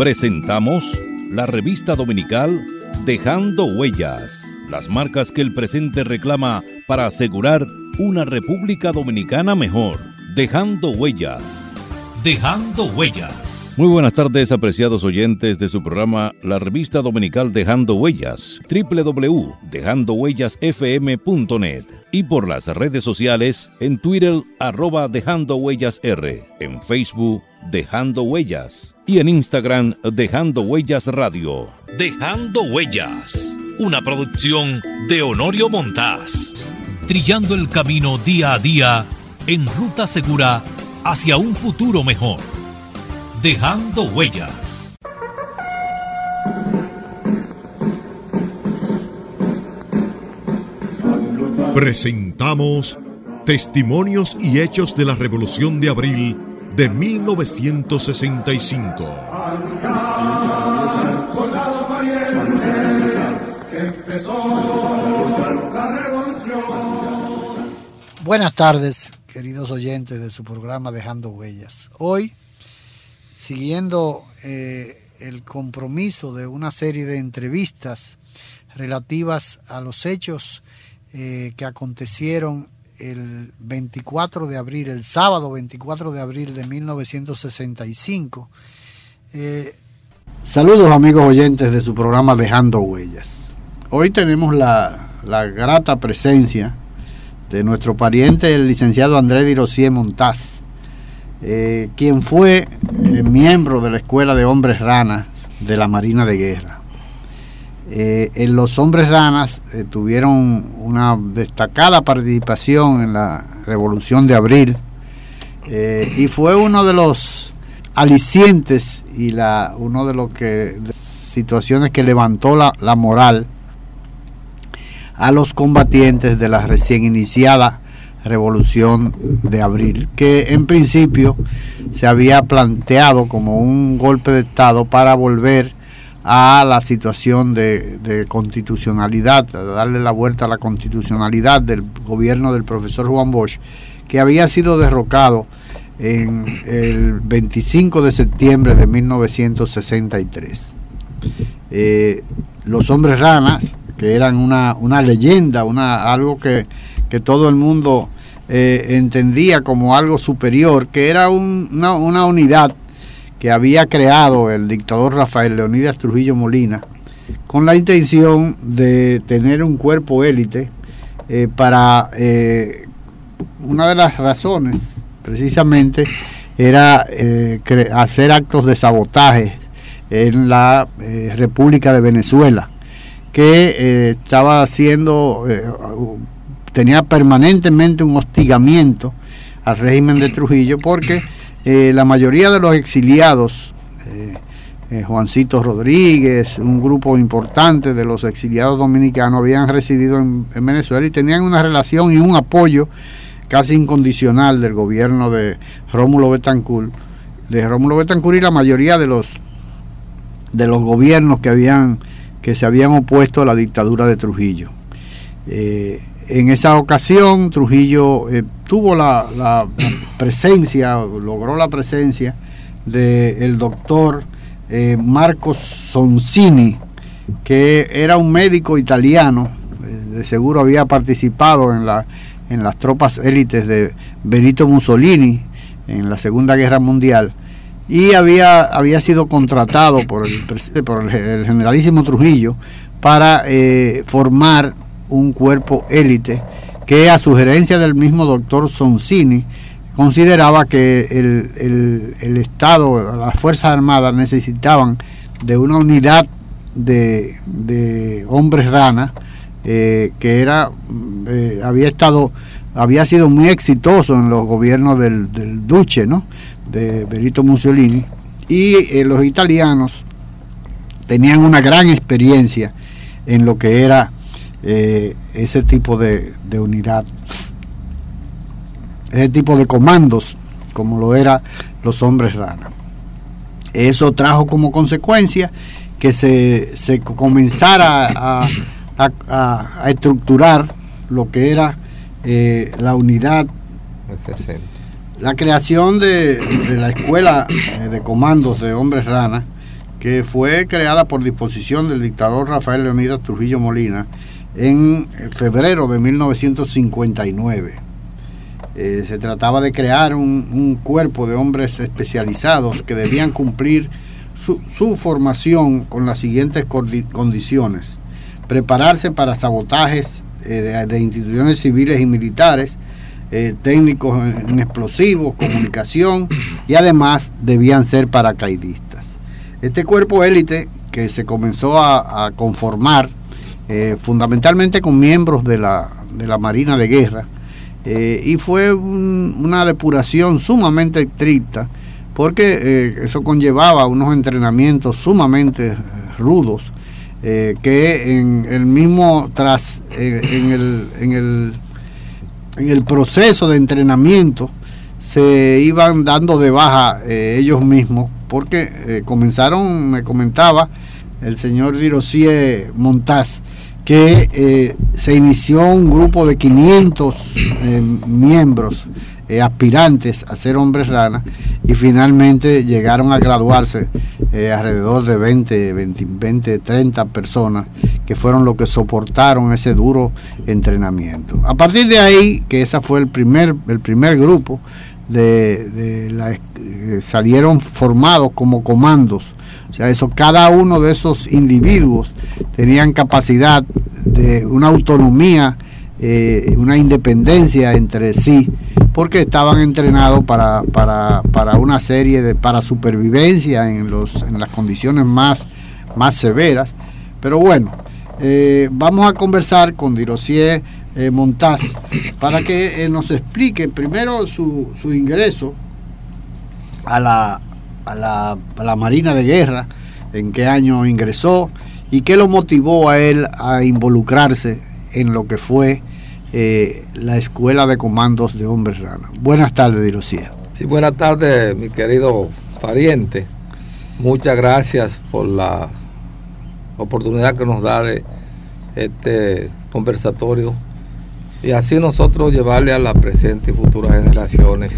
Presentamos la revista dominical Dejando Huellas, las marcas que el presente reclama para asegurar una República Dominicana mejor. Dejando Huellas. Dejando Huellas. Muy buenas tardes, apreciados oyentes de su programa La Revista Dominical Dejando Huellas, www.dejandohuellasfm.net y por las redes sociales en Twitter arroba Dejando Huellas R, en Facebook Dejando Huellas y en Instagram Dejando Huellas Radio. Dejando Huellas, una producción de Honorio Montás. Trillando el camino día a día en ruta segura hacia un futuro mejor. Dejando Huellas. Presentamos Testimonios y Hechos de la Revolución de Abril de 1965. Buenas tardes, queridos oyentes de su programa Dejando Huellas. Hoy, siguiendo eh, el compromiso de una serie de entrevistas relativas a los hechos eh, que acontecieron el 24 de abril, el sábado 24 de abril de 1965. Eh, saludos amigos oyentes de su programa Dejando Huellas. Hoy tenemos la, la grata presencia de nuestro pariente, el licenciado Andrés Dirosier Montaz, eh, quien fue eh, miembro de la Escuela de Hombres Ranas de la Marina de Guerra. Eh, en los Hombres Ranas tuvieron una destacada participación en la Revolución de Abril y fue uno de los alicientes y uno de los que situaciones que levantó la, la moral a los combatientes de la recién iniciada revolución de abril, que en principio se había planteado como un golpe de Estado para volver a la situación de, constitucionalidad, darle la vuelta a la constitucionalidad del gobierno del profesor Juan Bosch, que había sido derrocado en el 25 de septiembre de 1963. Eh, los hombres ranas que eran una, una leyenda, una, algo que, todo el mundo eh, entendía como algo superior, que era una, unidad que había creado el dictador Rafael Leonidas Trujillo Molina con la intención de tener un cuerpo élite eh, para eh, una de las razones precisamente era hacer actos de sabotaje en la República de Venezuela que estaba haciendo, eh, tenía permanentemente un hostigamiento al régimen de Trujillo porque eh, la mayoría de los exiliados, Juancito Rodríguez, un grupo importante de los exiliados dominicanos habían residido en, Venezuela y tenían una relación y un apoyo casi incondicional del gobierno de Rómulo Betancourt, de Rómulo y la mayoría de los de los gobiernos que habían que se habían opuesto a la dictadura de Trujillo. Eh, en esa ocasión Trujillo eh, tuvo la, presencia, logró la presencia del doctor eh, Marcos Sonsini, que era un médico italiano, de seguro había participado en, la, en las tropas élites de Benito Mussolini en la Segunda Guerra Mundial y había, había sido contratado por el, por el, generalísimo Trujillo para eh, formar un cuerpo élite que a sugerencia del mismo doctor Sonsini consideraba que el, el, Estado, las Fuerzas Armadas necesitaban de una unidad de, de hombres ranas eh, que era eh, había estado había sido muy exitoso en los gobiernos del, del Duce, ¿no? de Benito Mussolini, y eh, los italianos tenían una gran experiencia en lo que era eh, ese tipo de, unidad, ese tipo de comandos, como lo eran los hombres rana. Eso trajo como consecuencia que se, se comenzara a, estructurar lo que era eh, la unidad la creación de, la escuela eh, de comandos de hombres rana que fue creada por disposición del dictador Rafael Leonidas Trujillo Molina en febrero de 1959. Eh, se trataba de crear un, cuerpo de hombres especializados que debían cumplir su, formación con las siguientes condiciones. Prepararse para sabotajes eh, de, instituciones civiles y militares, eh, técnicos en, explosivos, comunicación y además debían ser paracaidistas. Este cuerpo élite que se comenzó a, conformar fundamentalmente con miembros de la, de la Marina de Guerra, eh, y fue una depuración sumamente estricta porque eh, eso conllevaba unos entrenamientos sumamente eh, rudos que en el mismo tras en, el, en, el, en el proceso de entrenamiento se iban dando de baja ellos mismos porque comenzaron me comentaba el señor Dirosier Montaz que eh, se inició un grupo de 500 eh, miembros eh, aspirantes a ser hombres rana y finalmente llegaron a graduarse alrededor de 20, 20, 20, 30 personas que fueron los que soportaron ese duro entrenamiento. A partir de ahí, que ese fue el primer, el primer grupo, de, salieron formados como comandos eso, cada uno de esos individuos tenían capacidad de una autonomía, eh, una independencia entre sí, porque estaban entrenados para, para, una serie de, para supervivencia en, los, en las condiciones más, más severas. Pero bueno, eh, vamos a conversar con Dirosier eh, Montaz para que nos explique primero su, su ingreso a la, a la, Marina de Guerra, en qué año ingresó y qué lo motivó a él a involucrarse en lo que fue eh, la Escuela de Comandos de Hombres Rana. Buenas tardes, Dirosía. Sí, buenas tardes, mi querido pariente. Muchas gracias por la oportunidad que nos da de este conversatorio y así nosotros llevarle a las presentes y futuras generaciones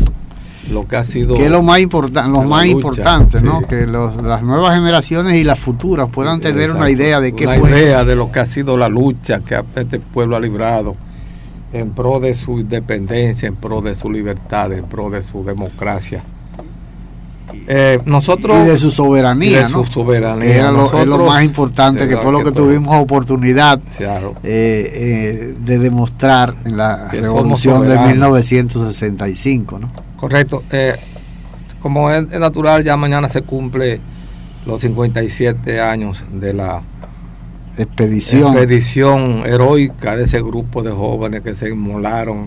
lo que ha sido que es lo más importante lo más importante no que las nuevas generaciones y las futuras puedan tener una idea de qué una idea de lo que ha sido la lucha que este pueblo ha librado en pro de su independencia en pro de su libertad en pro de su democracia eh, nosotros y de su soberanía, su soberanía era lo, es lo más importante que fue lo que, tuvimos oportunidad eh, eh, de demostrar en la revolución de 1965 ¿no? Correcto. Como es, natural, ya mañana se cumple los 57 años de la expedición. expedición heroica de ese grupo de jóvenes que se inmolaron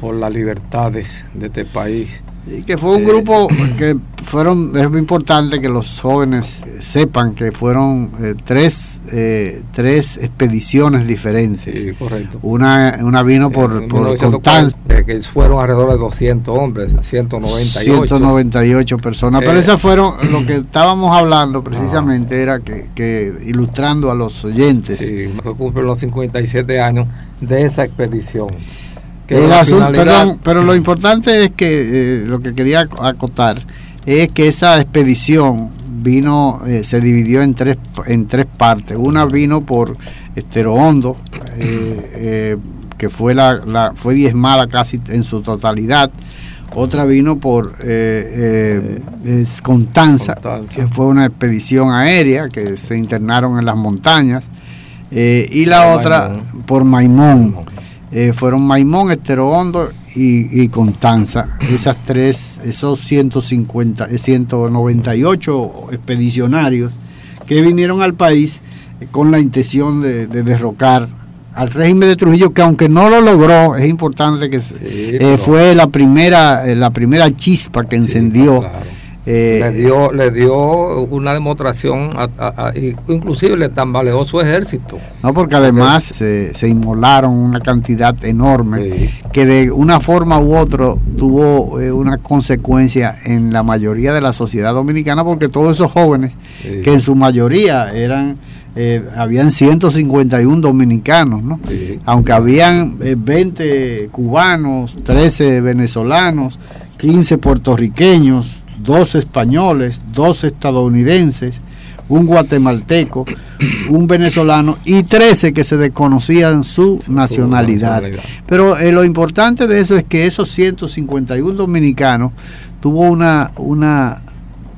por las libertades de este país y que fue un grupo que fueron, es muy importante que los jóvenes sepan que fueron eh, tres, eh, tres expediciones diferentes. Sí, correcto. Una, una vino por, por que fueron alrededor de 200 hombres, 198. 198 personas. Pero eh, esas fueron, lo que estábamos hablando precisamente era que, que, ilustrando a los oyentes. Sí, cumplen los 57 años de esa expedición pero lo importante es que eh, lo que quería acotar es que esa expedición vino, eh, se dividió en tres, en tres partes. Una vino por Estero Hondo, eh, que fue, la, fue diezmada casi en su totalidad. Otra vino por Constanza, que fue una expedición aérea que se internaron en las montañas. y la otra por Maimón eh, fueron Maimón, Estero Hondo y, y, Constanza. Esas tres, esos 150, 198 eh, expedicionarios que vinieron al país eh, con la intención de, derrocar al régimen de Trujillo, que aunque no lo logró, es importante que fue la primera, la primera chispa que encendió. Eh, le dio le dio una demostración, inclusive le tambaleó su ejército. No, porque además se, inmolaron una cantidad enorme que de una forma u otra tuvo eh, una consecuencia en la mayoría de la sociedad dominicana, porque todos esos jóvenes, que en su mayoría eran... Eh, habían 151 dominicanos, ¿no? Aunque habían 20 cubanos, 13 venezolanos, 15 puertorriqueños, dos españoles, dos estadounidenses, un guatemalteco, un venezolano y 13 que se desconocían su nacionalidad. Pero eh, lo importante de eso es que esos 151 dominicanos tuvo una, una,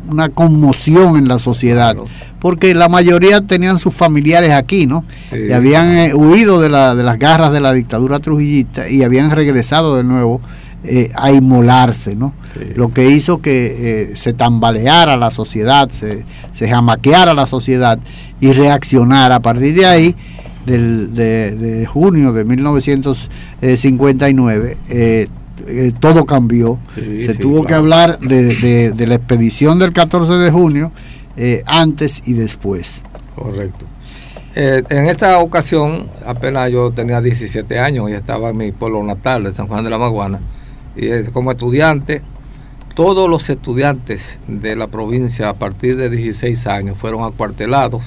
una conmoción en la sociedad. Porque la mayoría tenían sus familiares aquí, ¿no? Y habían eh, huido de, la, de las garras de la dictadura trujillista y habían regresado de nuevo eh, a inmolarse, ¿no? Lo que hizo que eh, se tambaleara la sociedad, se, se jamaqueara la sociedad y reaccionara. A partir de ahí, del, de, junio de 1959, eh, todo cambió. se tuvo que hablar de, de, la expedición del 14 de junio antes y después. Correcto. en esta ocasión, apenas yo tenía 17 años y estaba en mi pueblo natal de San Juan de la Maguana como estudiante, todos los estudiantes de la provincia a partir de 16 años fueron acuartelados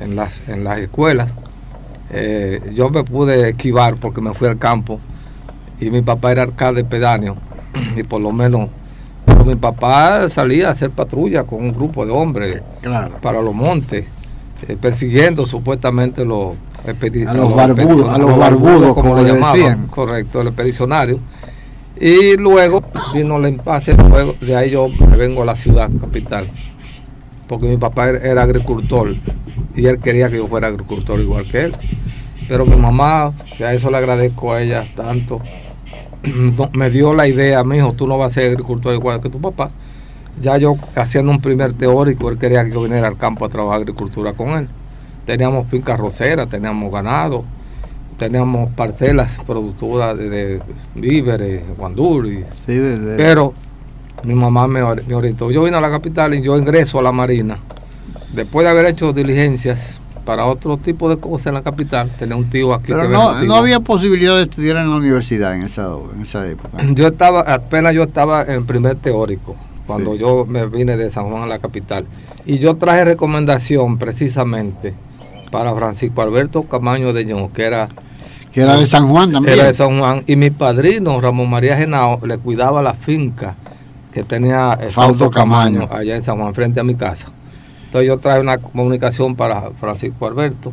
en las, en las escuelas. Eh, yo me pude esquivar porque me fui al campo y mi papá era alcalde pedáneo y por lo menos mi papá salía a hacer patrulla con un grupo de hombres para los montes, eh, persiguiendo supuestamente los a los, barbudos, a los barbudos, como, le llamaban, correcto, el expedicionario y luego vino el impasse, luego de ahí yo me vengo a la ciudad capital, porque mi papá era agricultor y él quería que yo fuera agricultor igual que él. Pero mi mamá, que a eso le agradezco a ella tanto, me dio la idea, mi hijo, tú no vas a ser agricultor igual que tu papá. Ya yo haciendo un primer teórico, él quería que yo viniera al campo a trabajar agricultura con él. Teníamos finca rosera, teníamos ganado, teníamos parcelas productoras de, víveres, guanduri. pero mi mamá me, orientó. Yo vine a la capital y yo ingreso a la Marina. Después de haber hecho diligencias para otro tipo de cosas en la capital, tenía un tío aquí. Pero no, no, había posibilidad de estudiar en la universidad en esa, en esa época. Yo estaba, apenas yo estaba en primer teórico, cuando yo me vine de San Juan a la capital. Y yo traje recomendación precisamente para Francisco Alberto Camaño de Ño, que era que era de San Juan también. Era de San Juan. Y mi padrino, Ramón María Genao, le cuidaba la finca que tenía Fausto Camaño allá en San Juan, frente a mi casa. Entonces yo traje una comunicación para Francisco Alberto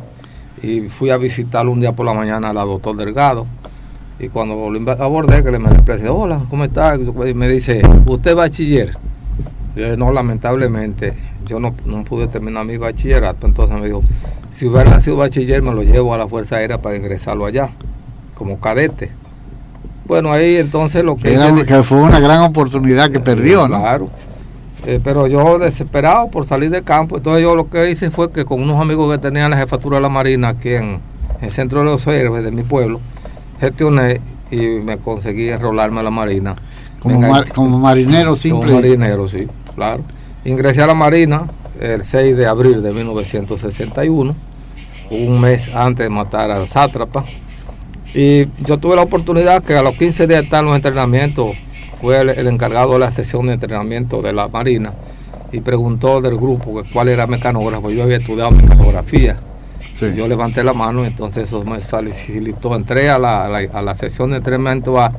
y fui a visitarlo un día por la mañana a la doctor Delgado. Y cuando lo abordé, que le me expresé, hola, ¿cómo está? Y me dice, ¿usted es bachiller? Yo, no, lamentablemente, yo no, no pude terminar mi bachillerato. Entonces me dijo, si hubiera sido bachiller, me lo llevo a la Fuerza Aérea para ingresarlo allá, como cadete. Bueno, ahí entonces lo que... que fue una gran oportunidad que perdió, ¿no? Claro. Eh, pero yo desesperado por salir del campo, entonces yo lo que hice fue que con unos amigos que tenían la jefatura de la Marina aquí en, el centro de los héroes de mi pueblo, gestioné y me conseguí enrolarme a la Marina. Como, marinero simple. Como marinero, sí, claro. Ingresé a la Marina el 6 de abril de 1961 un mes antes de matar al sátrapa. Y yo tuve la oportunidad que a los 15 días de estar en los entrenamientos, fue el, encargado de la sesión de entrenamiento de la Marina y preguntó del grupo cuál era mecanógrafo. Yo había estudiado mecanografía. Yo levanté la mano y entonces eso me facilitó. Entré a la, a la, sesión de entrenamiento A.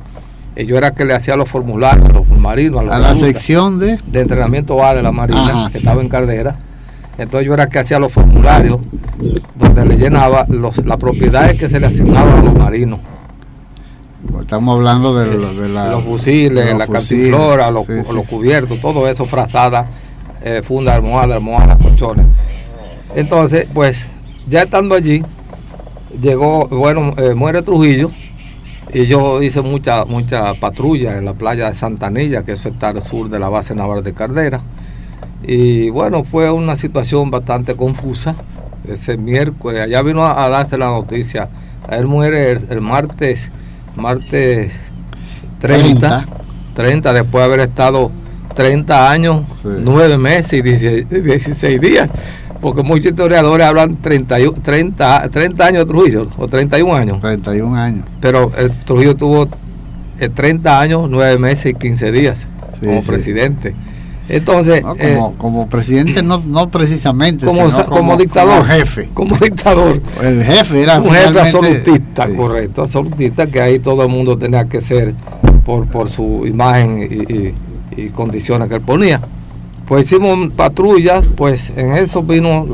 Y yo era que le hacía los formularios los marinos. A, la sección de... De entrenamiento A de la Marina, que estaba en Cardera entonces yo era que hacía los formularios donde le llenaba los, las propiedades que se le asignaban a los marinos. Estamos hablando de, los fusiles, la cantiflora, los, cubiertos, todo eso, frazada, eh, funda, almohada, almohada, colchones. Entonces, pues, ya estando allí, llegó, bueno, eh, muere Trujillo, y yo hice mucha, mucha patrulla en la playa de Santanilla, que es está al sur de la base naval de Cardera. Y bueno, fue una situación bastante confusa. Ese miércoles, allá vino a, darte la noticia. Él muere el, martes, martes 30, 30, después de haber estado 30 años, 9 meses y 16, días. Porque muchos historiadores hablan 30, 30, 30 años de Trujillo, o 31 años. 31 años. Pero el Trujillo tuvo 30 eh, años, 9 meses y 15 días como presidente. Entonces, eh, como, presidente no, no precisamente, como, dictador, como jefe. Como dictador. El jefe era un jefe absolutista, correcto, absolutista que ahí todo el mundo tenía que ser por, por su imagen y, condiciones que él ponía. Pues hicimos patrullas, pues en eso vino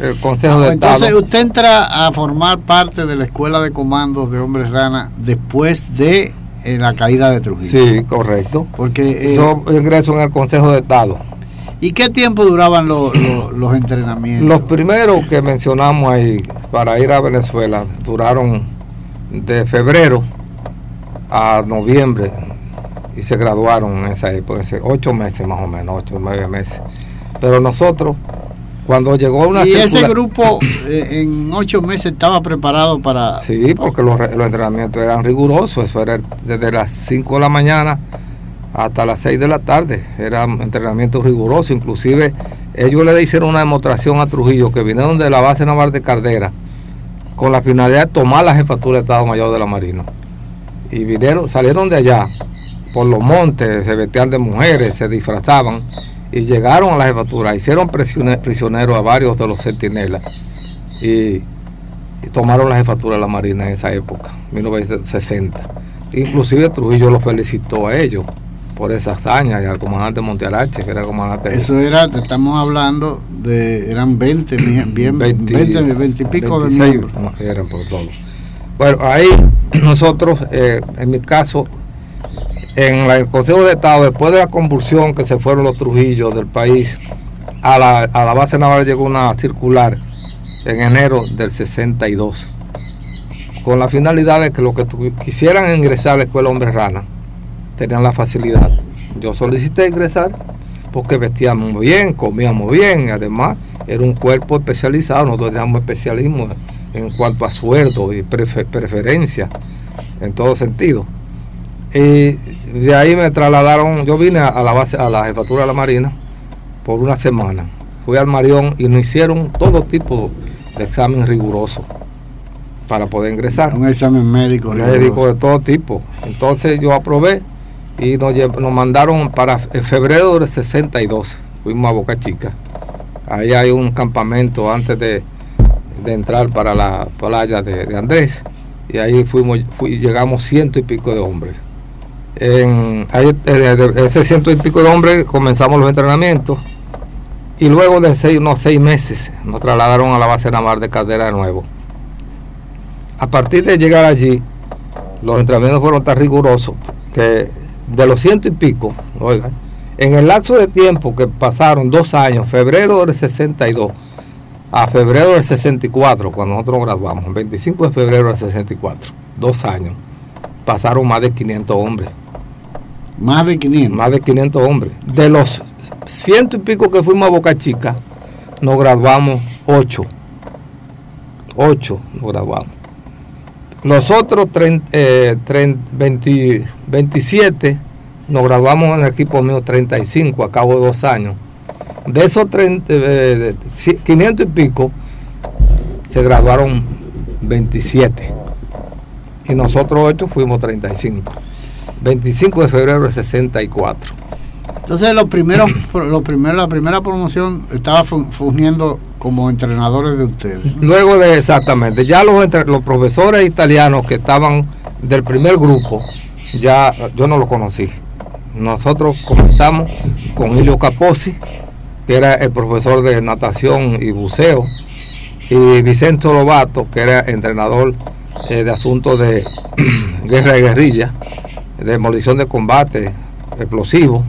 el Consejo de Ah, Entonces Estado. usted entra a formar parte de la escuela de comandos de hombres rana después de eh, la caída de Trujillo. Sí, correcto. Porque, eh, Yo ingreso en el Consejo de Estado. ¿y qué tiempo duraban los- los entrenamientos? Los primeros que mencionamos ahí para ir a Venezuela duraron de febrero a noviembre y se graduaron en esa época, ocho meses más o menos, ocho o nueve meses. Pero nosotros, cuando llegó una y ese grupo eh, en ocho meses estaba preparado para... Sí, porque los, los entrenamientos eran rigurosos, eso era desde las 5 de la mañana hasta las 6 de la tarde, eran entrenamientos rigurosos, inclusive ellos le hicieron una demostración a Trujillo que vinieron de la base naval de Cardera con la finalidad de tomar la jefatura de Estado Mayor de la Marina. Y vinieron, salieron de allá por los montes, se vestían de mujeres, se disfrazaban y llegaron a la jefatura, hicieron prisioneros a varios de los centinelas y y tomaron la jefatura de la Marina en esa época, 1960. Inclusive Trujillo los felicitó a ellos por esa hazaña y al comandante Montealache, que era el comandante. Eso era, estamos hablando de, eran 20, bien, bien 20, 20, y pico de 26 miembros. no, eran por todo. Bueno, ahí nosotros, eh, en mi caso, en el Consejo de Estado, después de la convulsión que se fueron los Trujillos del país, a la, a la base naval llegó una circular en enero del 62, con la finalidad de que los que quisieran ingresar a la escuela Hombre Rana tenían la facilidad. Yo solicité ingresar porque vestíamos bien, comíamos bien, además era un cuerpo especializado, nosotros teníamos especialismo en cuanto a sueldo y prefe- preferencia en todo sentido. Y de ahí me trasladaron, yo vine a, la base, a la jefatura de la Marina por una semana. Fui al Marión y nos hicieron todo tipo de examen riguroso para poder ingresar. Un examen médico. Médicos de todo tipo. Entonces yo aprobé y nos, nos mandaron para en febrero del 62. Fuimos a Boca Chica. Ahí hay un campamento antes de, de entrar para la playa de, de Andrés. Y ahí fuimos, fui- llegamos ciento y pico de hombres. En, eh, ese ciento y pico de hombres comenzamos los entrenamientos. Y luego de seis, unos seis meses nos trasladaron a la base naval de Caldera de nuevo. A partir de llegar allí, los entrenamientos fueron tan rigurosos que de los ciento y pico, oigan, en el lapso de tiempo que pasaron dos años, febrero del 62 a febrero del 64, cuando nosotros graduamos, el 25 de febrero del 64, dos años, pasaron más de 500 hombres, Más de 500. más de 500 hombres. De los ciento y pico que fuimos a Boca Chica, nos graduamos 8. 8 nos graduamos. Los otros 30, eh, 30, 20 27 nos graduamos en el equipo mío 35 a cabo de dos años. De esos 30, eh, de ci- 500 y pico se graduaron 27 y nosotros 8 fuimos 35. 25 de febrero del 64. Entonces los primeros, los primeros, la primera promoción estaba fu- fungiendo como entrenadores de ustedes. Luego de exactamente, ya los, entre- los profesores italianos que estaban del primer grupo, ya yo no los conocí. Nosotros comenzamos con Ilio Capozzi, que era el profesor de natación y buceo, y Vicente Lobato, que era entrenador eh, de asuntos de guerra y guerrilla, demolición de combate, explosivos,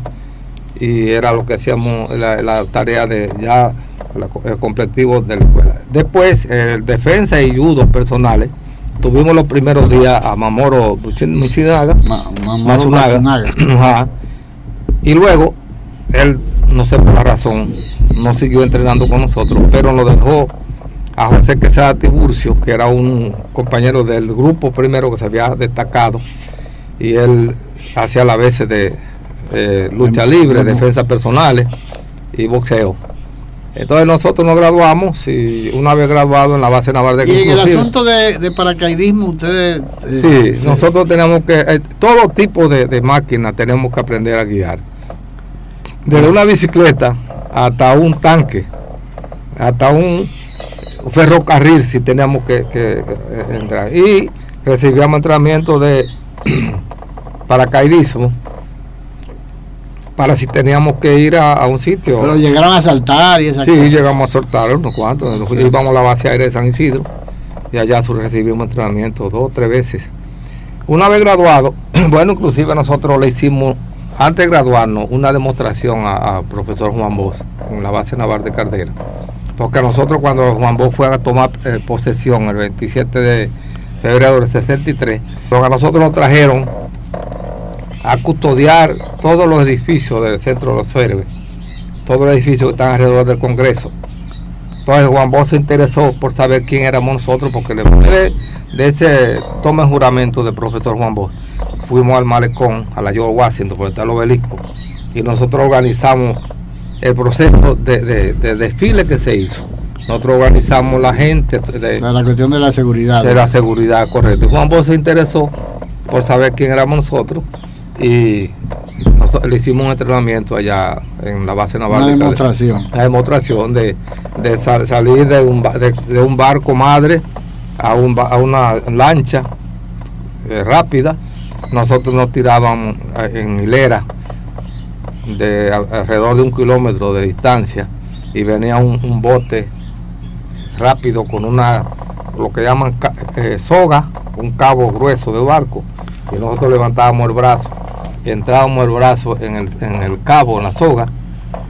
y era lo que hacíamos la, la tarea de ya el completivo de la escuela. Después, el defensa y judo personales, tuvimos los primeros días a Mamoro Michinaga, Ma- Mamoru Matsunaga. Matsunaga. Ajá. Y luego, él, no sé por la razón, no siguió entrenando con nosotros, pero nos dejó a José Quesada Tiburcio, que era un compañero del grupo primero que se había destacado, y él hacía la veces de eh, lucha libre, defensas personales y boxeo. Entonces nosotros nos graduamos y una vez graduado en la base naval de Y en el asunto de, de paracaidismo, ustedes... eh, Sí, se- nosotros tenemos que, eh, todo tipo de, de máquinas tenemos que aprender a guiar. Desde una bicicleta hasta un tanque, hasta un ferrocarril si teníamos que, que, eh, entrar. Y recibíamos entrenamiento de paracaidismo para si teníamos que ir a, un sitio. Pero llegaron a saltar y esas Sí, llegamos a saltar unos cuantos. Íbamos a la base aérea de San Isidro y allá recibimos entrenamiento dos o tres veces. Una vez graduado, bueno, inclusive nosotros le hicimos, antes de graduarnos, una demostración al profesor Juan Bosch en la base naval de Cardera. Porque nosotros cuando Juan Bosch fue a tomar eh, posesión el 27 de febrero del 63, a nosotros nos trajeron a custodiar todos los edificios del centro de los Ferbes, todos los edificios que están alrededor del Congreso. Entonces Juan Bosch se interesó por saber quién éramos nosotros, porque después de, de ese toma en juramento del profesor Juan Bosch, fuimos al malecón, a la George Washington, por el obelisco, y nosotros organizamos el proceso de, desfile que se hizo. Nosotros organizamos la gente. De, la cuestión de la seguridad. De la seguridad, correcto. Juan Bosch se interesó por saber quién éramos nosotros y le hicimos un entrenamiento allá en la base naval. Una demostración. La demostración de, salir de un, de, un, barco madre a, un, a una lancha eh, rápida. Nosotros nos tirábamos eh, en hilera de alrededor de un kilómetro de distancia y venía un, bote rápido con una, lo que llaman eh, soga, un cabo grueso de barco y nosotros levantábamos el brazo entrábamos el brazo en el, en el cabo, en la soga,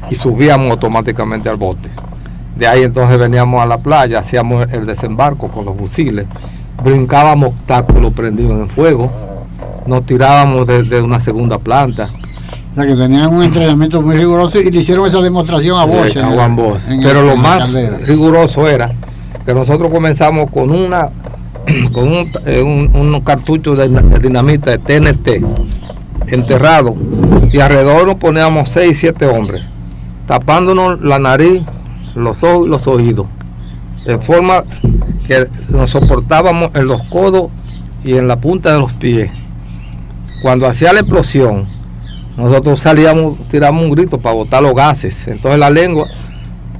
y subíamos automáticamente al bote. De ahí entonces veníamos a la playa, hacíamos el desembarco con los fusiles, brincábamos obstáculos prendidos en fuego, nos tirábamos desde una segunda planta. O sea que tenían un entrenamiento muy riguroso y le hicieron esa demostración a Bosch. a Juan Bosch. Pero lo más riguroso era que nosotros comenzamos con una con un, eh, un, cartucho de, de dinamita de TNT enterrado y alrededor nos poníamos seis, siete hombres, tapándonos la nariz, los ojos y los oídos, de forma que nos soportábamos en los codos y en la punta de los pies. Cuando hacía la explosión, nosotros salíamos, tiramos un grito para botar los gases. Entonces la lengua,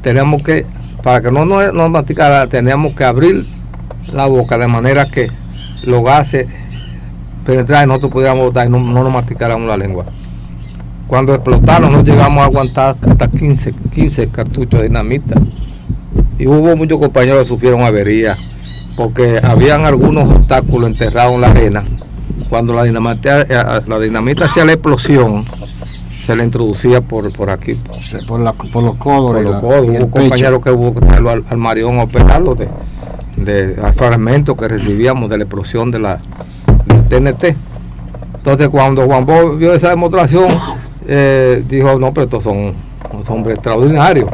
teníamos que, para que no nos, nos masticara, teníamos que abrir la boca de manera que los gases penetrar y nosotros pudiéramos votar y no, nos masticáramos la lengua. Cuando explotaron no llegamos a aguantar hasta 15, 15 cartuchos de dinamita. Y hubo muchos compañeros que sufrieron averías porque habían algunos obstáculos enterrados en la arena. Cuando la dinamita, eh, la dinamita hacía la explosión, se le introducía por, por aquí. Por, los codos. Por los codos. Hubo compañeros que hubo que traerlo al, al marión a operarlo de, de, fragmentos que recibíamos de la explosión de la, TNT. Entonces cuando Juan Bosch vio esa demostración, eh, dijo, no, pero estos son, hombres extraordinarios.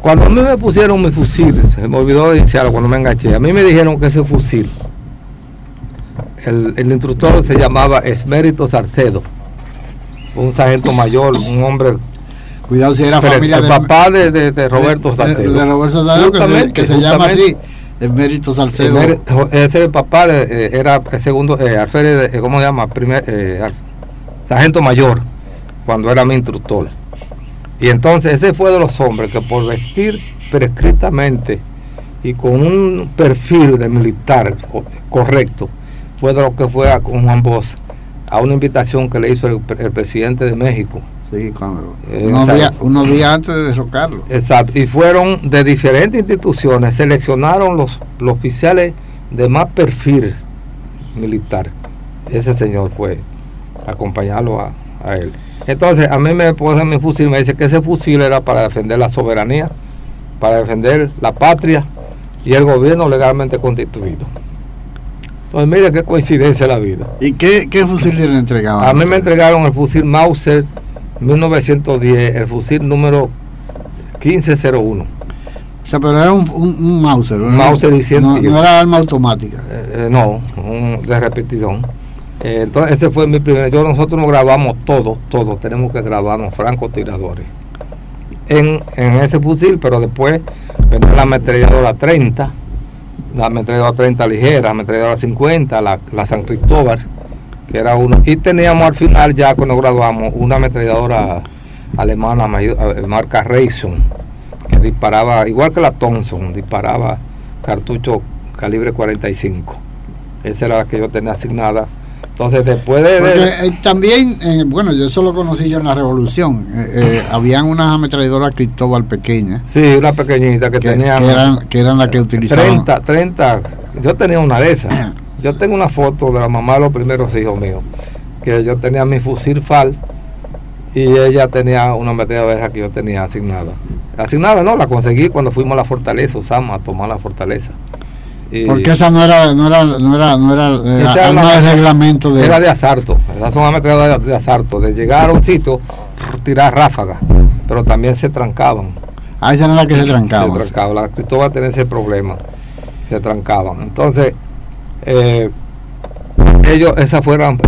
Cuando a mí me pusieron mi fusil, se me olvidó de iniciarlo cuando me enganché, a mí me dijeron que ese fusil, el, instructor se llamaba Esmérito Sarcedo, un sargento mayor, un hombre Cuidado si era familia el papá de, Roberto Sarcedo. De, Roberto Sarcedo, que se llama así. Emérito Salcedo. ese es el papá, eh, era el segundo, eh, alférez, eh, ¿cómo se llama? Primer, eh, sargento mayor, cuando era mi instructor. Y entonces ese fue de los hombres que por vestir prescritamente y con un perfil de militar correcto, fue de lo que fue a, con Juan Bosch a una invitación que le hizo el presidente de México Sí, cuando, unos, días, antes de derrocarlo. Exacto, y fueron de diferentes instituciones, seleccionaron los, los oficiales de más perfil militar. Ese señor fue acompañarlo a, él. Entonces, a mí me pone mi fusil, me dice que ese fusil era para defender la soberanía, para defender la patria y el gobierno legalmente constituido. Entonces, mire qué coincidencia la vida. ¿Y qué, qué fusil le entregaban? A mí me entregaron el fusil Mauser 1910, el fusil número 1501. O sea, pero era un, un, Mauser. Un Mauser y no, no, era arma automática. Eh, eh, no, un, de repetición. Eh, entonces, ese fue mi primer. Yo, nosotros nos grabamos todo, todo. Tenemos que grabarnos francotiradores. En, en ese fusil, pero después vendrá la ametralladora 30, la ametralladora 30 ligera, la ametralladora 50, la, la San Cristóbal que era uno. Y teníamos al final, ya cuando graduamos, una ametralladora alemana marca Rayson, que disparaba, igual que la Thompson, disparaba cartucho calibre 45. Esa era la que yo tenía asignada Entonces, después de. Porque, eh, también, eh, bueno, yo eso lo conocí yo en la Revolución. Eh, habían unas ametralladoras Cristóbal pequeñas. Sí, una pequeñita que, tenían. Que eran, que eran las que utilizaban. 30, 30. Yo tenía una de esas. Yo tengo una foto de la mamá de los primeros hijos míos. Que yo tenía mi fusil FAL y ella tenía una ametralladora que yo tenía asignada. Asignada, no, la conseguí cuando fuimos a la fortaleza, Osama, a tomar la fortaleza. Porque esa no era, no era, no era, no era, de reglamento de. Era de asalto, esas son ametralladoras de, asalto, de llegar a un sitio, tirar ráfagas, pero también se trancaban. Ah, esa era la que se trancaban. Se trancaban, la Cristóbal tenía ese problema, se trancaban. Entonces, eh, ellos, esas fueron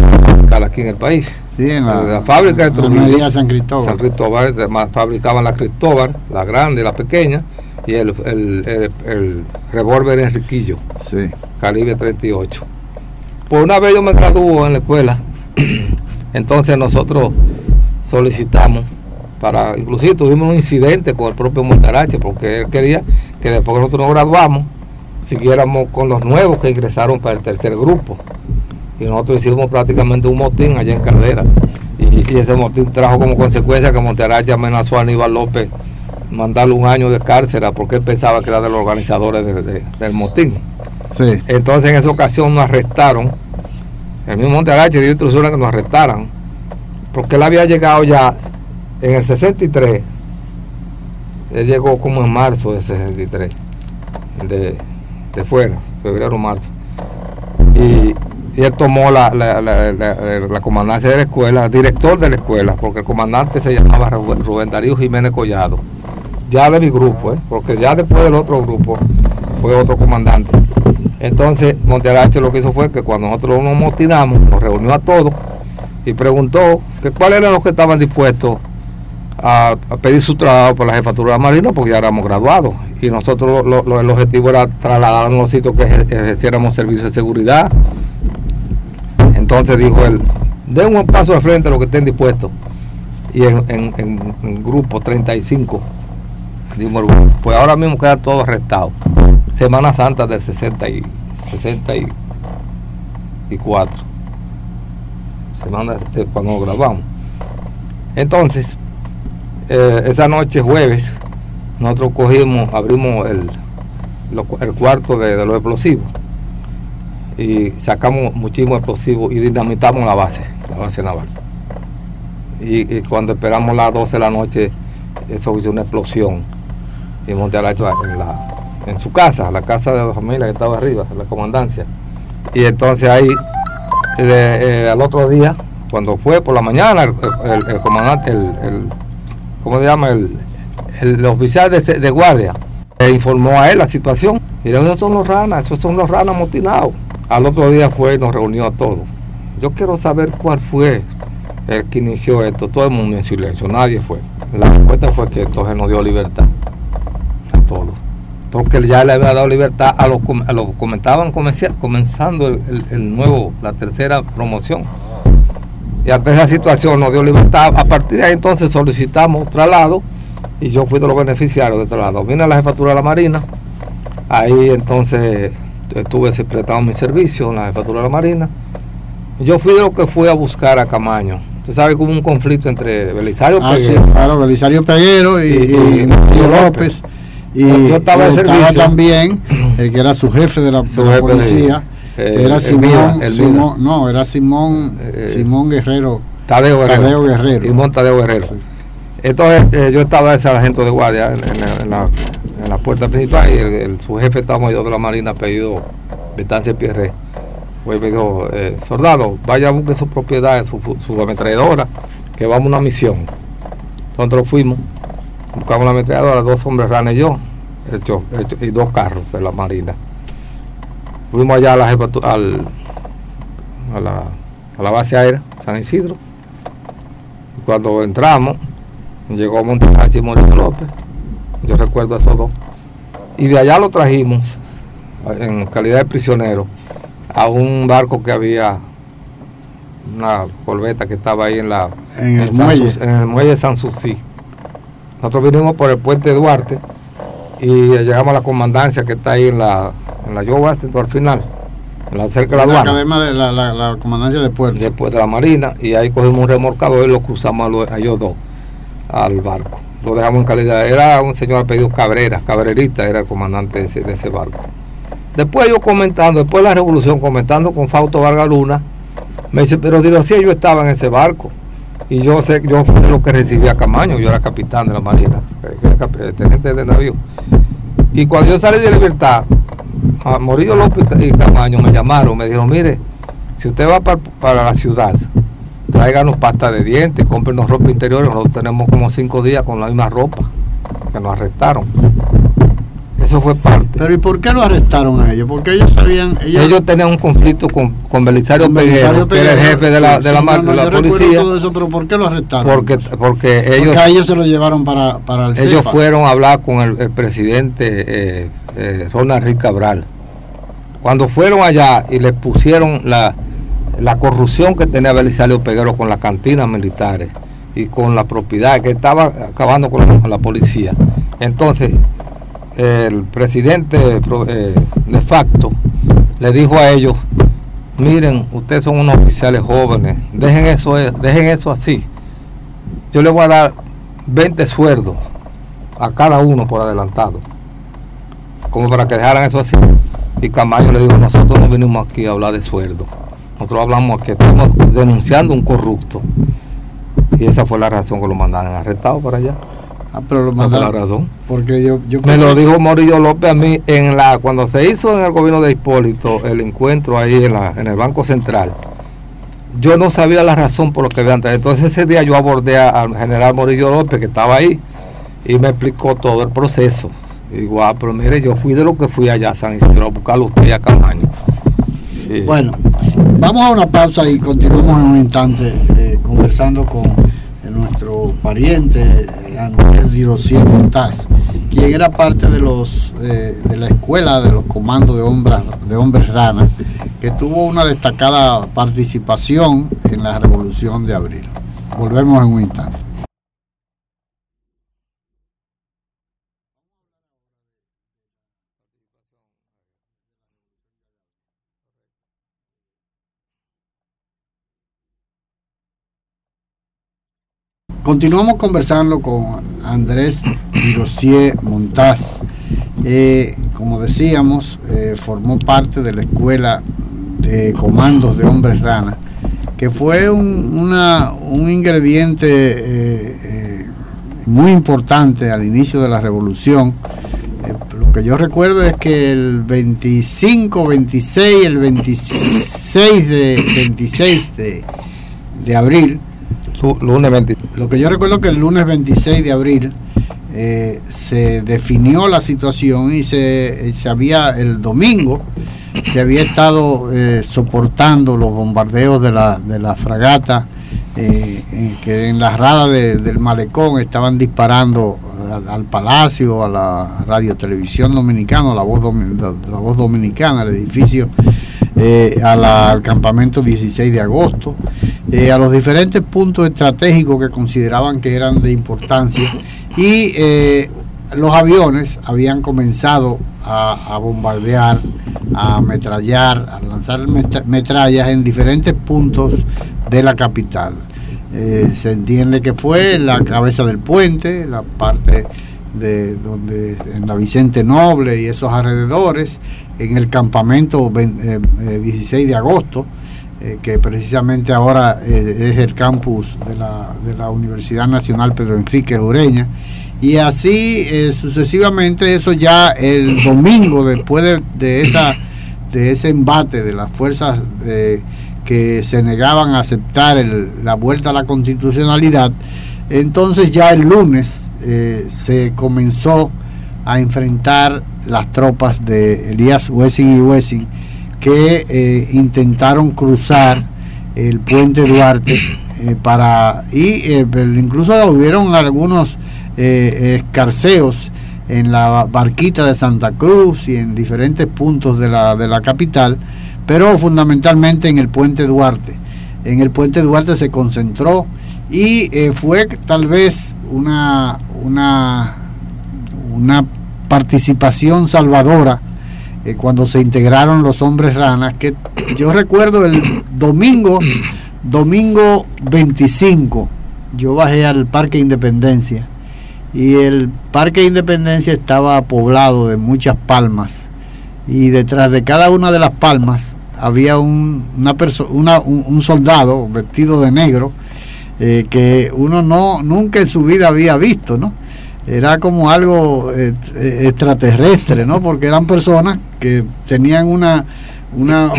aquí en el país. Sí, en la, fábrica de Trujillo. San Cristóbal. San Cristóbal, fabricaban la Cristóbal, la grande, la pequeña, y el, el, el, revólver Enriquillo, sí. calibre 38. Por una vez yo me graduó en la escuela, entonces nosotros solicitamos para, inclusive tuvimos un incidente con el propio Montarache, porque él quería que después que nosotros nos graduamos, siguiéramos con los nuevos que ingresaron para el tercer grupo. Y nosotros hicimos prácticamente un motín allá en Caldera. Y, ese motín trajo como consecuencia que Montarache amenazó a Aníbal López mandarle un año de cárcel porque él pensaba que era de los organizadores del motín. Sí. Entonces en esa ocasión nos arrestaron. El mismo Montearache dio instrucciones que nos arrestaran. Porque él había llegado ya en el 63. Él llegó como en marzo del 63. De, de fuera, febrero, marzo. Y, él tomó la, la, la, comandancia de la escuela, director de la escuela, porque el comandante se llamaba Rubén Darío Jiménez Collado ya de mi grupo, ¿eh? porque ya después del otro grupo fue otro comandante. Entonces Monterache lo que hizo fue que cuando nosotros nos motinamos, nos reunió a todos y preguntó que cuáles eran los que estaban dispuestos a, pedir su trabajo por la jefatura de la Marina, porque ya éramos graduados. Y nosotros el objetivo era trasladar a los sitios que ejerciéramos servicios de seguridad. Entonces dijo él, den un paso de frente a los que estén dispuestos. Y en, en, en, en grupo 35 pues ahora mismo queda todo arrestado. Semana Santa del 60 y, 64. Semana de cuando grabamos. Entonces, eh, esa noche jueves, nosotros cogimos, abrimos el, el cuarto de, los explosivos y sacamos muchísimos explosivos y dinamitamos la base, la base naval. Y, cuando esperamos las 12 de la noche, eso hizo una explosión y monté en, en su casa, la casa de la familia que estaba arriba, la comandancia. Y entonces ahí, eh, al otro día, cuando fue por la mañana, el, comandante, el, ¿cómo se llama? El, oficial de, guardia, le informó a él la situación. Dijo, esos son los ranas, esos son los ranas motinados. Al otro día fue y nos reunió a todos. Yo quiero saber cuál fue el que inició esto. Todo el mundo en silencio, nadie fue. La respuesta fue que entonces nos dio libertad todo. Porque ya le había dado libertad a los, a los comentaban comenzando el, nuevo, la tercera promoción. Y ante esa situación nos dio libertad. A partir de ahí entonces solicitamos traslado y yo fui de los beneficiarios de traslado. Vine a la jefatura de la Marina, ahí entonces estuve prestando mi servicio en la jefatura de la Marina. Yo fui de los que fui a buscar a Camaño. Usted sabe que hubo un conflicto entre Belisario ah, Peguero. claro, Belisario Peguero y, López. Y, yo estaba, también el que era su jefe de la, policía, eh, era Simón, no, era Simón, eh, Simón Guerrero. Tadeo Guerrero. Guerrero. Simón Tadeo Guerrero. Entonces eh, yo estaba ese agente de guardia en, la, puerta principal y su jefe estaba mayor de la Marina, pedido Betancia Pierre. Pues me dijo, soldado, vaya a buscar su propiedad, su, su ametralladora, que vamos a una misión. Nosotros fuimos buscamos la ametralladora, dos hombres ranes y yo, y dos carros de la Marina. Fuimos allá a la, al, a la, a la base aérea, San Isidro. Y cuando entramos, llegó Montaje y Moreno López. Yo recuerdo esos dos. Y de allá lo trajimos, en calidad de prisionero, a un barco que había, una corbeta que estaba ahí en la en, el, muelle. en el muelle de San Susi nosotros vinimos por el puente Duarte y llegamos a la comandancia que está ahí en la, en la al final. cerca de la, aduana. academia de la, comandancia de puerto. Después de la marina, y ahí cogimos un remorcador y lo cruzamos a, ellos dos al barco. Lo dejamos en calidad. Era un señor apellido Cabrera, Cabrerita era el comandante de ese, barco. Después yo comentando, después de la revolución, comentando con Fausto Vargas Luna, me dice, pero digo, sí, yo estaba en ese barco. Y yo sé, yo fui de lo que recibí a Camaño, yo era capitán de la Marina, eh, teniente de navío. Y cuando yo salí de libertad, a Morillo López y Camaño me llamaron, me dijeron, mire, si usted va para, la ciudad, tráiganos pasta de dientes, cómprenos ropa interior, nosotros tenemos como cinco días con la misma ropa que nos arrestaron. Eso fue parte. Pero ¿y por qué lo arrestaron a ellos? Porque ellos sabían... Ellos, tenían un conflicto con, con Belisario, Peguero, que era el jefe de la, de la, la policía. Todo eso, pero ¿por qué lo arrestaron? Porque, porque ellos... Porque a ellos se lo llevaron para, para el Ellos fueron a hablar con el, presidente eh, eh, Ronald Rick Cabral. Cuando fueron allá y le pusieron la, la corrupción que tenía Belisario Peguero con las cantinas militares y con la propiedad que estaba acabando con la policía. Entonces, el presidente eh, de facto le dijo a ellos, miren, ustedes son unos oficiales jóvenes, dejen eso, eh, dejen eso así. Yo les voy a dar 20 sueldos a cada uno por adelantado, como para que dejaran eso así. Y Camayo le dijo, nosotros no vinimos aquí a hablar de sueldo, nosotros hablamos que estamos denunciando un corrupto. Y esa fue la razón que lo mandaron arrestado para allá. Ah, pero lo mandaron. la razón. Porque yo, Me lo dijo Morillo López a mí en la cuando se hizo en el gobierno de Hipólito el encuentro ahí en, la, en el Banco Central. Yo no sabía la razón por lo que habían traído. Entonces ese día yo abordé al general Morillo López que estaba ahí y me explicó todo el proceso. Digo, ah, pero mire, yo fui de lo que fui allá a San Isidro a buscarlo usted a Camaño. Bueno, vamos a una pausa y continuamos en un instante eh, conversando con nuestro pariente Andrés Dirosien Montaz, quien era parte de los eh, de la escuela de los comandos de hombres, de hombres rana, que tuvo una destacada participación en la revolución de abril. Volvemos en un instante. Continuamos conversando con Andrés Dirosier Montaz. Eh, como decíamos, eh, formó parte de la escuela de comandos de hombres rana, que fue un, ingrediente eh, muy importante al inicio de la revolución. lo que yo recuerdo es que el 25, 26, el 26 de, 26 de, de abril, lunes Lo que yo recuerdo que el lunes 26 de abril eh, se definió la situación y se, se, había el domingo se había estado eh, soportando los bombardeos de la, de la fragata eh, que en la rada del malecón estaban disparando al, palacio, a la radio televisión dominicana, la voz, la voz dominicana, al edificio eh, al campamento 16 de agosto, eh, a los diferentes puntos estratégicos que consideraban que eran de importancia y eh, los aviones habían comenzado a, bombardear, a ametrallar, a lanzar metrallas en diferentes puntos de la capital. se entiende que fue la cabeza del puente, la parte de donde en la Vicente Noble y esos alrededores, en el campamento 16 eh, eh, de agosto, eh, que precisamente ahora es el campus de la, de la, Universidad Nacional Pedro Enrique Ureña. Y así sucesivamente, eso ya el domingo, después de, de, esa, de ese embate de las fuerzas que se negaban a aceptar la vuelta a la constitucionalidad, entonces ya el lunes se comenzó a enfrentar las tropas de Elías Wessing y Wessing que eh, intentaron cruzar el puente Duarte eh, para y eh, incluso hubieron algunos escarceos en la barquita de Santa Cruz y en diferentes puntos de la, de la capital, pero fundamentalmente en el puente Duarte. En el puente Duarte se concentró y fue tal vez una, una, una participación salvadora eh, cuando se integraron los hombres ranas, que yo recuerdo el domingo, domingo 25, yo bajé al Parque Independencia y el Parque Independencia estaba poblado de muchas palmas y detrás de cada una de las palmas había un, una un, soldado vestido de negro eh, que uno no nunca en su vida había visto, ¿no? Era como algo eh, eh, extraterrestre, ¿no? Porque eran personas que tenían una, una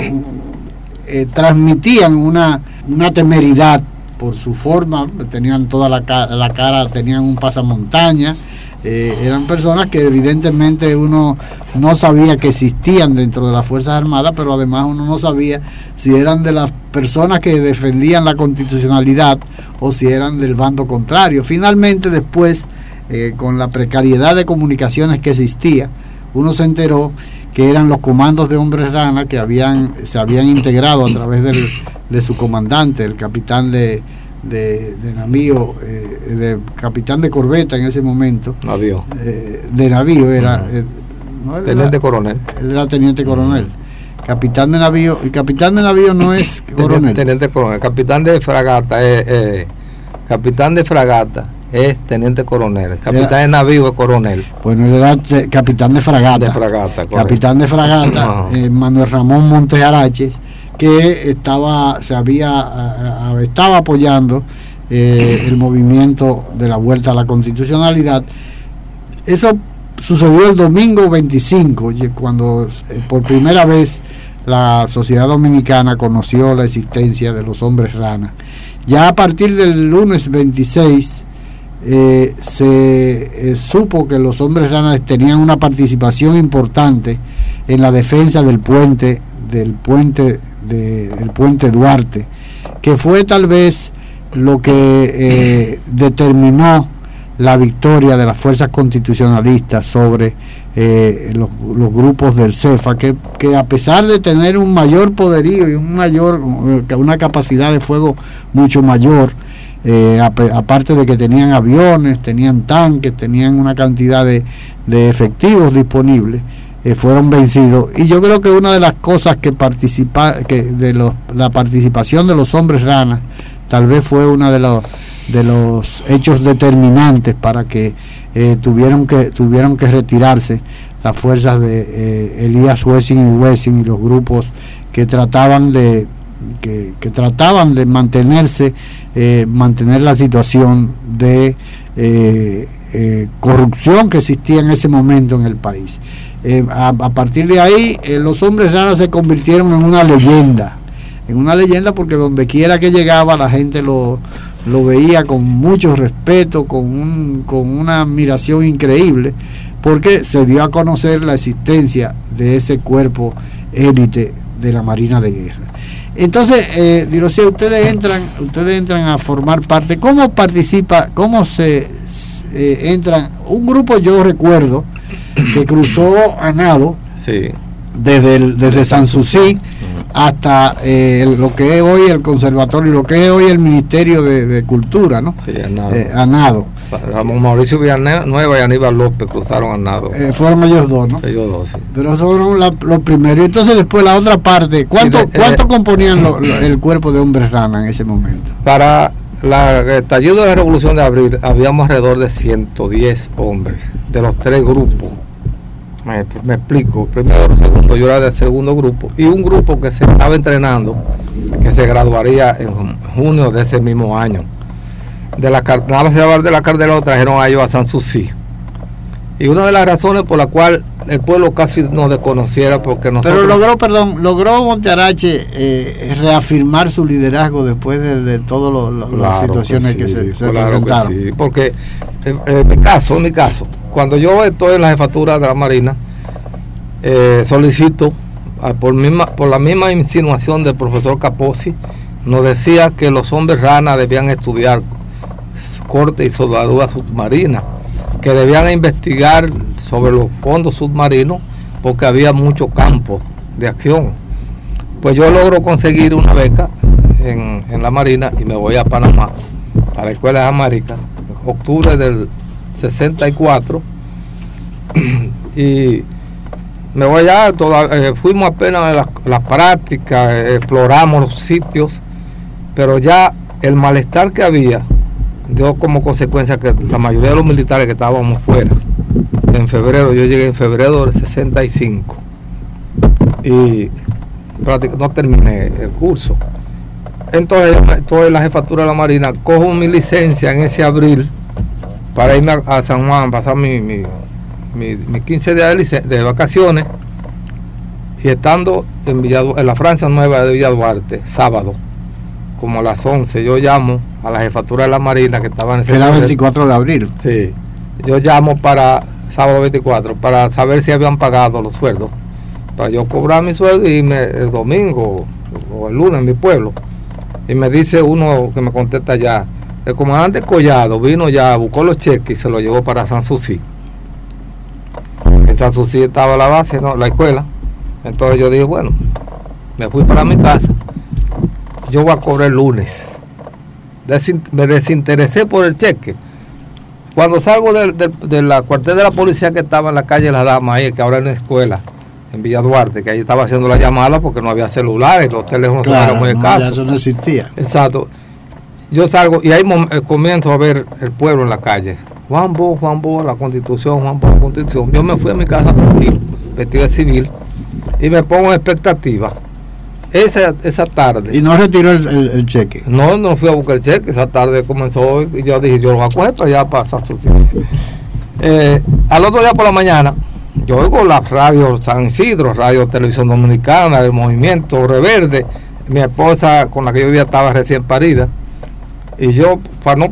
transmitían una, una temeridad por su forma, tenían toda la cara, la cara tenían un pasamontaña, eh, eran personas que evidentemente uno no sabía que existían dentro de las Fuerzas Armadas, pero además uno no sabía si eran de las personas que defendían la constitucionalidad o si eran del bando contrario. Finalmente después, eh, con la precariedad de comunicaciones que existía, uno se enteró que eran los comandos de hombres rana que habían, se habían integrado a través del, de su comandante, el capitán de, de, navío, eh, de capitán de corbeta en ese momento. Navío. Eh, de navío era. Eh, teniente coronel. Él era teniente coronel. Capitán de navío, y capitán de navío no es coronel. Teniente, coronel. Capitán de fragata, capitán de fragata es teniente coronel. Capitán de navío es coronel. Bueno, él era capitán de fragata. De fragata, Capitán de fragata, Manuel Ramón Montes Araches que estaba, se había, estaba apoyando eh, el movimiento de la vuelta a la constitucionalidad. Eso sucedió el domingo 25, cuando eh, por primera vez la sociedad dominicana conoció la existencia de los hombres rana. Ya a partir del lunes 26 eh, se supo que los hombres ranas tenían una participación importante en la defensa del puente, del puente del puente Duarte, que fue tal vez lo que eh, determinó la victoria de las fuerzas constitucionalistas sobre eh, los, grupos del CEFA, que, a pesar de tener un mayor poderío y un mayor, eh, una capacidad de fuego mucho mayor, aparte de que tenían aviones, tenían tanques, tenían una cantidad de, de efectivos disponibles, eh, fueron vencidos. Y yo creo que una de las cosas que participa, que de la participación de los hombres ranas, tal vez fue uno de los, de los hechos determinantes para que eh, tuvieron que tuvieron que retirarse las fuerzas de eh, Elías Wessing y Wessing y los grupos que trataban de que trataban de mantenerse mantener la situación de corrupción que existía en ese momento en el país eh, a, partir de ahí, eh, los hombres raras se convirtieron en una leyenda. En una leyenda porque donde quiera que llegaba la gente lo, lo veía con mucho respeto, con, un, con una admiración increíble, porque se dio a conocer la existencia de ese cuerpo élite de la Marina de Guerra. Entonces, eh, ustedes entran, ustedes entran a formar parte. ¿Cómo participa, cómo se eh, entran? Un grupo, yo recuerdo, que cruzó a nado desde, el, desde Sanssouci hasta eh, lo que es hoy el conservatorio, lo que es hoy el Ministerio de, Cultura, ¿no? Sí, a nado. Eh, a nado. Mauricio Villanueva y Aníbal López cruzaron a nado. Eh, fueron ellos dos, ¿no? Ellos dos, sí. Pero fueron los primeros. Entonces después la otra parte, ¿cuánto, ¿cuánto componían el cuerpo de hombres rana en ese momento? Para la, el estallido de la Revolución de Abril habíamos alrededor de 110 hombres de los tres grupos me, explico. Primero, segundo, yo era del segundo grupo. Y un grupo que se estaba entrenando, que se graduaría en junio de ese mismo año. De la nada de la Cardera lo trajeron a ellos a San Susi. Y una de las razones por la cual el pueblo casi no desconociera porque nosotros... Pero logró, perdón, logró Montearache eh, reafirmar su liderazgo después de, todas las situaciones que, se, presentaron. sí, porque en, mi caso, en mi caso, cuando yo estoy en la jefatura de la Marina, eh, solicito, ah, por, misma, por la misma insinuación del profesor Caposi, nos decía que los hombres ranas debían estudiar corte y soldadura submarina, que debían investigar sobre los fondos submarinos porque había mucho campo de acción. Pues yo logro conseguir una beca en, en la Marina y me voy a Panamá, a la Escuela de América, octubre del 64 y me voy allá, eh, fuimos apenas a las prácticas, exploramos los sitios, pero ya el malestar que había dio como consecuencia que la mayoría de los militares que estábamos fuera, en febrero, yo llegué en febrero del 65 y no terminé el curso. Entonces, entonces la jefatura de la Marina cojo mi licencia en ese abril para irme a, San Juan, pasar mi, mi, 15 días de, vacaciones y estando en, en la Francia Nueva de Villa Duarte, sábado, como a las 11, yo llamo a la jefatura de la Marina que estaba en ese Era 24 de abril. Sí. Yo llamo para sábado 24 para saber si habían pagado los sueldos. Para yo cobrar mi sueldo y el domingo o el lunes en mi pueblo. Y me dice uno que me contesta ya, el comandante Collado vino ya, buscó los cheques y se los llevó para San Susi. En San Susi estaba la base, ¿no? la escuela. Entonces yo dije, bueno, me fui para mi casa. Yo voy a cobrar el lunes. me desinteresé por el cheque. Cuando salgo de, la cuartel de la policía que estaba en la calle La Dama, ahí, que ahora es una escuela, en Villa Duarte, que ahí estaba haciendo la llamada porque no había celulares, los teléfonos eran muy escasos. eso no existía. Exacto. Yo salgo y ahí eh, comienzo a ver el pueblo en la calle. Juan Bo, Juan Bo, la constitución, Juan Bo, la constitución. Yo me fui a mi casa vestido de civil, y me pongo en expectativa. Esa, esa tarde. ¿Y no retiró el, cheque? No, no fui a buscar el cheque. Esa tarde comenzó y yo dije, yo lo voy a coger para allá su eh, Al otro día por la mañana, yo oigo la radio San Isidro, Radio Televisión Dominicana, el Movimiento Reverde. Mi esposa con la que yo vivía estaba recién parida. Y yo, para no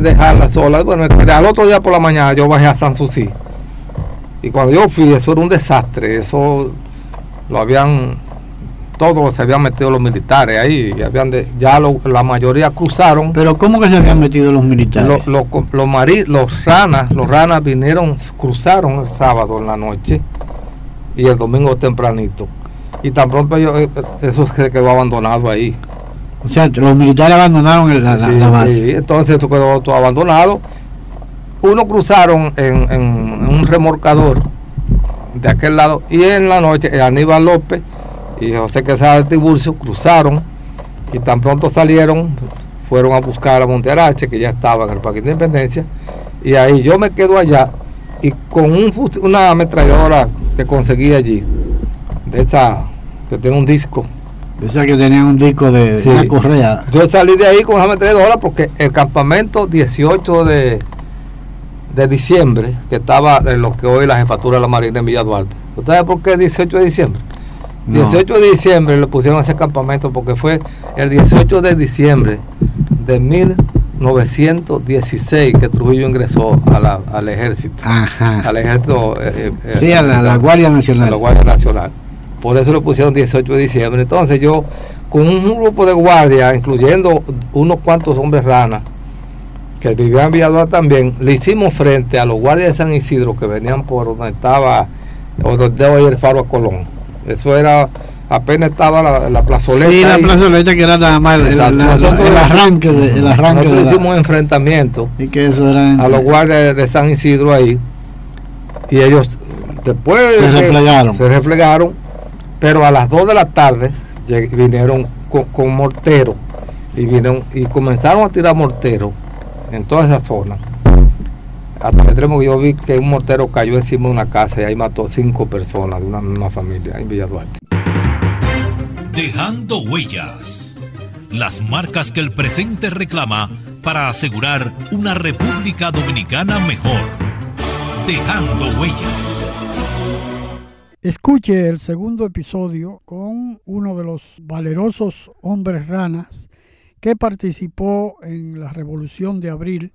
dejarla sola, bueno, al otro día por la mañana yo bajé a San Susi. Y cuando yo fui, eso era un desastre. Eso lo habían, todos se habían metido los militares ahí. Y habían ya la mayoría cruzaron. ¿Pero cómo que se habían metido los militares? Los, los, los ranas, los ranas vinieron, cruzaron el sábado en la noche y el domingo tempranito. Y tan pronto yo, eh, eso se quedó abandonado ahí. O sea, los militares abandonaron la, base. Sí, entonces esto quedó todo abandonado. Uno cruzaron en, un remorcador de aquel lado y en la noche Aníbal López y José Quesada de Tiburcio cruzaron y tan pronto salieron, fueron a buscar a Montearache, que ya estaba en el Parque de Independencia, y ahí yo me quedo allá y con una ametralladora que conseguí allí, de esa que tiene un disco Decía que tenían un disco de, una correa. Yo salí de ahí con esa horas porque el campamento 18 de, de diciembre, que estaba en lo que hoy la jefatura de la Marina en Villa Duarte. ¿Usted sabe por qué 18 de diciembre? 18 de diciembre le pusieron ese campamento porque fue el 18 de diciembre de 1916 que Trujillo ingresó al ejército. Al ejército. Eh, eh, sí, a la, Guardia Nacional. A la Guardia Nacional. Por eso lo pusieron 18 de diciembre. Entonces yo, con un grupo de guardia, incluyendo unos cuantos hombres ranas, que vivían en Villadora también, le hicimos frente a los guardias de San Isidro que venían por donde estaba, donde debo el faro a Colón. Eso era, apenas estaba la, plazoleta. Sí, la plazoleta que era nada más el, arranque. De, el arranque nosotros hicimos enfrentamiento y que eso era a los guardias de San Isidro ahí. Y ellos después se replegaron. Se replegaron pero a las 2 de la tarde vinieron con, mortero y vinieron y comenzaron a tirar mortero en toda esa zona. Hasta el extremo que yo vi que un mortero cayó encima de una casa y ahí mató cinco personas de una misma familia en Villa Duarte. Dejando huellas. Las marcas que el presente reclama para asegurar una República Dominicana mejor. Dejando huellas. Escuche el segundo episodio con uno de los valerosos hombres ranas que participó en la Revolución de Abril,